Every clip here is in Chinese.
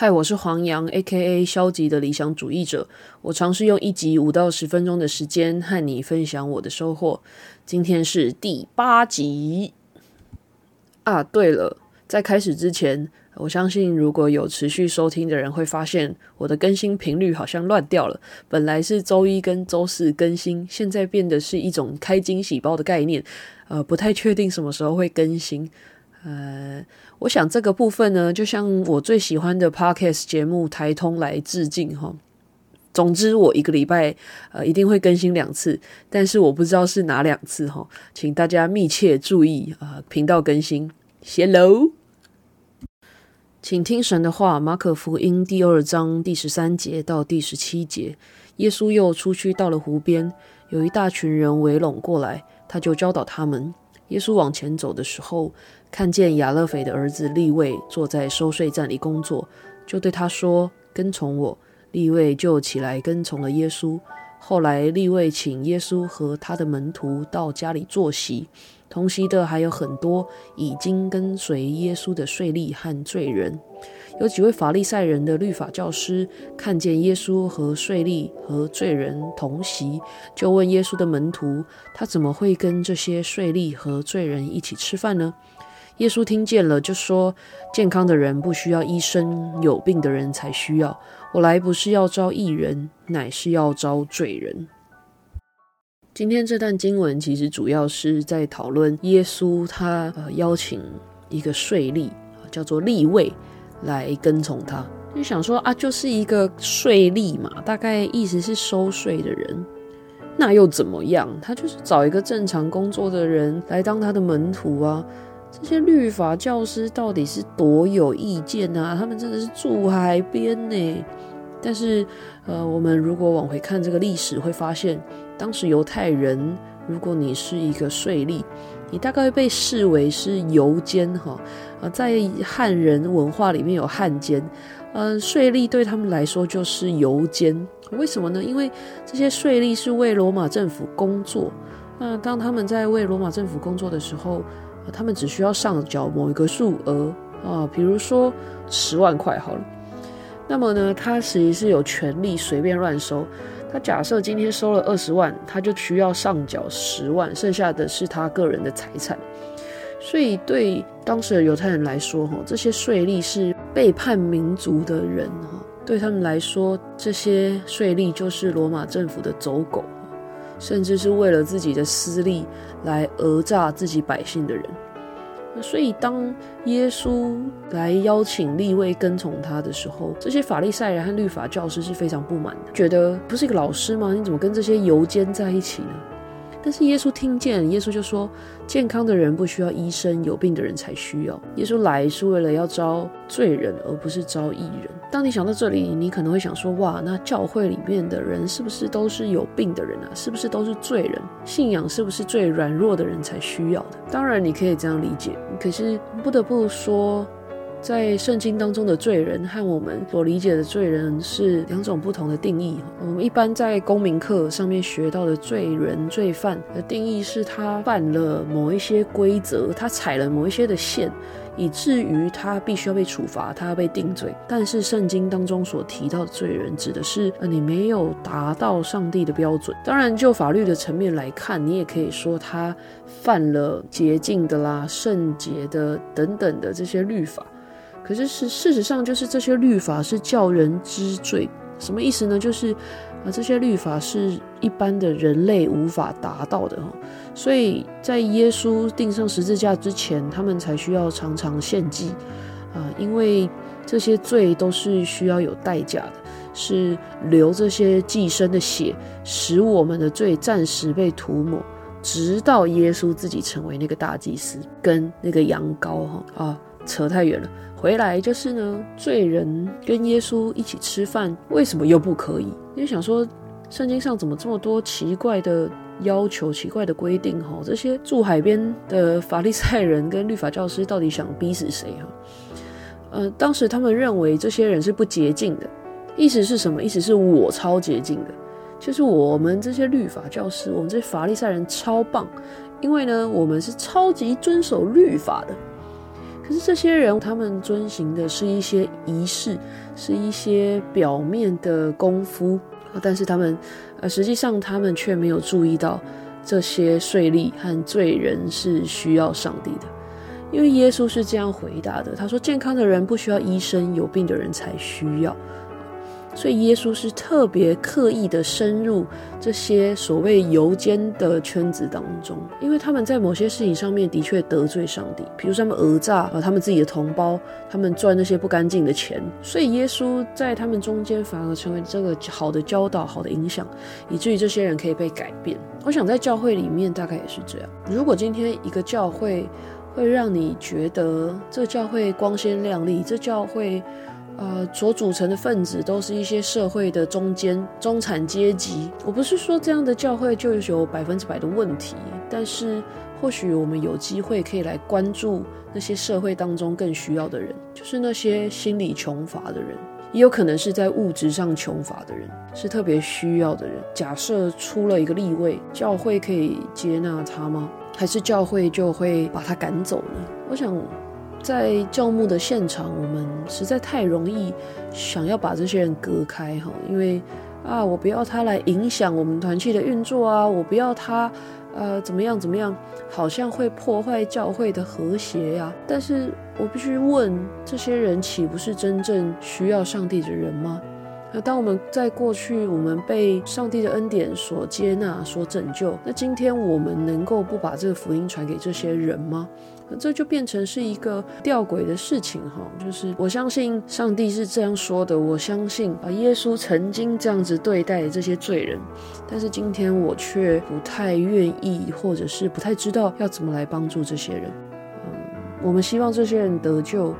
嗨，我是黄洋，A.K.A. 消极的理想主义者。我尝试用一集五到十分钟的时间和你分享我的收获。今天是第八集啊！对了，在开始之前，我相信如果有持续收听的人会发现我的更新频率好像乱掉了。本来是周一跟周四更新，现在变得是一种开惊喜包的概念。呃，不太确定什么时候会更新。呃，我想这个部分呢，就像我最喜欢的 podcast 节目台通来致敬哈。总之，我一个礼拜呃一定会更新两次，但是我不知道是哪两次哈，请大家密切注意啊，频道更新。Hello，请听神的话，马可福音第二章第十三节到第十七节，耶稣又出去到了湖边，有一大群人围拢过来，他就教导他们。耶稣往前走的时候。看见亚勒斐的儿子利位坐在收税站里工作，就对他说：“跟从我。”利位就起来跟从了耶稣。后来利位请耶稣和他的门徒到家里坐席，同席的还有很多已经跟随耶稣的税吏和罪人。有几位法利赛人的律法教师看见耶稣和税吏和罪人同席，就问耶稣的门徒：“他怎么会跟这些税吏和罪人一起吃饭呢？”耶稣听见了，就说：“健康的人不需要医生，有病的人才需要。我来不是要招义人，乃是要招罪人。”今天这段经文其实主要是在讨论耶稣他呃邀请一个税吏叫做利位来跟从他。就想说啊，就是一个税吏嘛，大概意思是收税的人，那又怎么样？他就是找一个正常工作的人来当他的门徒啊。这些律法教师到底是多有意见啊？他们真的是住海边呢。但是，呃，我们如果往回看这个历史，会发现，当时犹太人，如果你是一个税吏，你大概会被视为是游监哈。啊，在汉人文化里面有汉奸，呃，税吏对他们来说就是游监。为什么呢？因为这些税吏是为罗马政府工作。那当他们在为罗马政府工作的时候，他们只需要上缴某一个数额啊，比如说十万块好了。那么呢，他实际是有权利随便乱收。他假设今天收了二十万，他就需要上缴十万，剩下的是他个人的财产。所以对当时的犹太人来说，哈，这些税吏是背叛民族的人，哈，对他们来说，这些税吏就是罗马政府的走狗。甚至是为了自己的私利来讹诈自己百姓的人，所以当耶稣来邀请立位跟从他的时候，这些法利赛人和律法教师是非常不满的，觉得不是一个老师吗？你怎么跟这些游监在一起呢？但是耶稣听见，耶稣就说：“健康的人不需要医生，有病的人才需要。耶稣来是为了要招罪人，而不是招义人。”当你想到这里，你可能会想说：“哇，那教会里面的人是不是都是有病的人啊？是不是都是罪人？信仰是不是最软弱的人才需要的？”当然，你可以这样理解。可是不得不说。在圣经当中的罪人和我们所理解的罪人是两种不同的定义。我们一般在公民课上面学到的罪人、罪犯的定义是他犯了某一些规则，他踩了某一些的线，以至于他必须要被处罚，他要被定罪。但是圣经当中所提到的罪人，指的是呃你没有达到上帝的标准。当然，就法律的层面来看，你也可以说他犯了洁净的啦、圣洁的等等的这些律法。可是是事实上，就是这些律法是叫人知罪，什么意思呢？就是啊，这些律法是一般的人类无法达到的哈，所以在耶稣钉上十字架之前，他们才需要常常献祭啊，因为这些罪都是需要有代价的，是流这些寄生的血，使我们的罪暂时被涂抹，直到耶稣自己成为那个大祭司，跟那个羊羔哈啊，扯太远了。回来就是呢，罪人跟耶稣一起吃饭，为什么又不可以？因为想说，圣经上怎么这么多奇怪的要求、奇怪的规定？哈，这些住海边的法利赛人跟律法教师到底想逼死谁？哈，呃，当时他们认为这些人是不洁净的，意思是什么？意思是我超洁净的，就是我们这些律法教师，我们这些法利赛人超棒，因为呢，我们是超级遵守律法的。可是这些人，他们遵循的是一些仪式，是一些表面的功夫，但是他们，呃，实际上他们却没有注意到这些税吏和罪人是需要上帝的，因为耶稣是这样回答的：他说，健康的人不需要医生，有病的人才需要。所以耶稣是特别刻意的深入这些所谓游奸的圈子当中，因为他们在某些事情上面的确得罪上帝，比如他们讹诈啊他们自己的同胞，他们赚那些不干净的钱，所以耶稣在他们中间反而成为这个好的教导、好的影响，以至于这些人可以被改变。我想在教会里面大概也是这样。如果今天一个教会会让你觉得这教会光鲜亮丽，这教会。呃，所组成的分子都是一些社会的中间中产阶级。我不是说这样的教会就有百分之百的问题，但是或许我们有机会可以来关注那些社会当中更需要的人，就是那些心理穷乏的人，也有可能是在物质上穷乏的人，是特别需要的人。假设出了一个立位，教会可以接纳他吗？还是教会就会把他赶走呢？我想。在教牧的现场，我们实在太容易想要把这些人隔开哈，因为啊，我不要他来影响我们团契的运作啊，我不要他呃怎么样怎么样，好像会破坏教会的和谐呀。但是我必须问，这些人岂不是真正需要上帝的人吗？那当我们在过去，我们被上帝的恩典所接纳、所拯救，那今天我们能够不把这个福音传给这些人吗？这就变成是一个吊诡的事情哈，就是我相信上帝是这样说的，我相信啊，耶稣曾经这样子对待这些罪人，但是今天我却不太愿意，或者是不太知道要怎么来帮助这些人。嗯，我们希望这些人得救。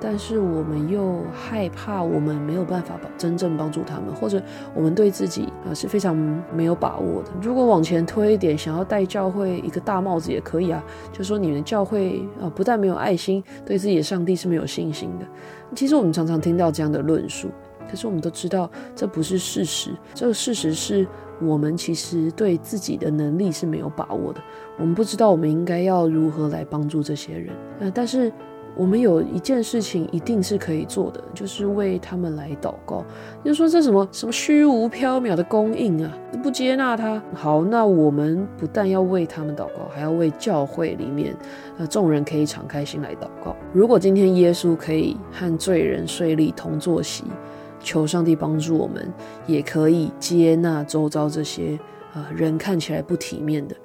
但是我们又害怕，我们没有办法帮真正帮助他们，或者我们对自己啊是非常没有把握的。如果往前推一点，想要戴教会一个大帽子也可以啊，就说你们教会啊不但没有爱心，对自己的上帝是没有信心的。其实我们常常听到这样的论述，可是我们都知道这不是事实。这个事实是我们其实对自己的能力是没有把握的，我们不知道我们应该要如何来帮助这些人。呃，但是。我们有一件事情一定是可以做的，就是为他们来祷告。就说这什么什么虚无缥缈的供应啊，不接纳他。好，那我们不但要为他们祷告，还要为教会里面呃众人可以敞开心来祷告。如果今天耶稣可以和罪人税吏同坐席，求上帝帮助我们，也可以接纳周遭这些啊人看起来不体面的。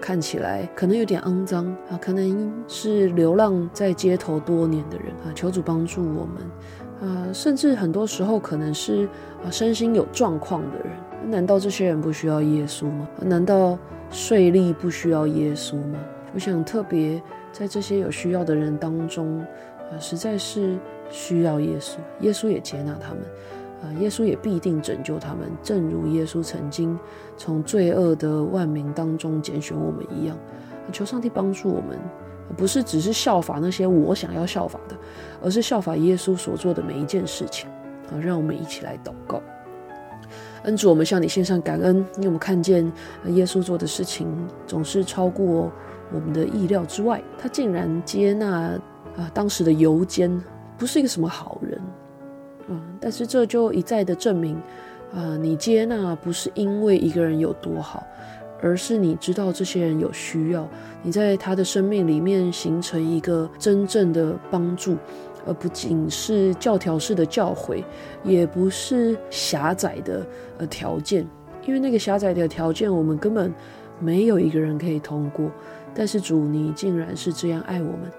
看起来可能有点肮脏啊，可能是流浪在街头多年的人啊，求主帮助我们啊，甚至很多时候可能是啊身心有状况的人，难道这些人不需要耶稣吗？难道税吏不需要耶稣吗？我想特别在这些有需要的人当中啊，实在是需要耶稣，耶稣也接纳他们。啊，耶稣也必定拯救他们，正如耶稣曾经从罪恶的万民当中拣选我们一样。求上帝帮助我们，不是只是效法那些我想要效法的，而是效法耶稣所做的每一件事情。啊，让我们一起来祷告。恩主，我们向你献上感恩，因为我们看见耶稣做的事情总是超过我们的意料之外。他竟然接纳啊当时的游监，不是一个什么好人。嗯，但是这就一再的证明，啊，你接纳不是因为一个人有多好，而是你知道这些人有需要，你在他的生命里面形成一个真正的帮助，而不仅是教条式的教诲，也不是狭窄的呃条件，因为那个狭窄的条件我们根本没有一个人可以通过，但是主你竟然是这样爱我们，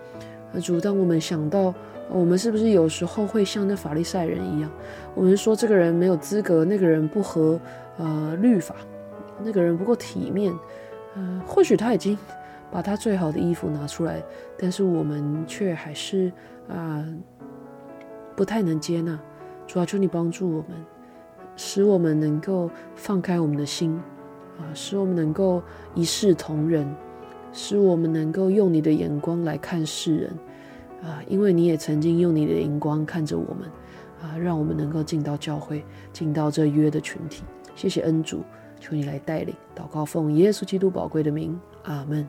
主当我们想到。我们是不是有时候会像那法利赛人一样？我们说这个人没有资格，那个人不合呃律法，那个人不够体面。嗯，或许他已经把他最好的衣服拿出来，但是我们却还是啊不太能接纳。主要求你帮助我们，使我们能够放开我们的心啊，使我们能够一视同仁，使我们能够用你的眼光来看世人。啊，因为你也曾经用你的荧光看着我们，啊，让我们能够进到教会，进到这约的群体。谢谢恩主，求你来带领祷告，奉耶稣基督宝贵的名，阿门。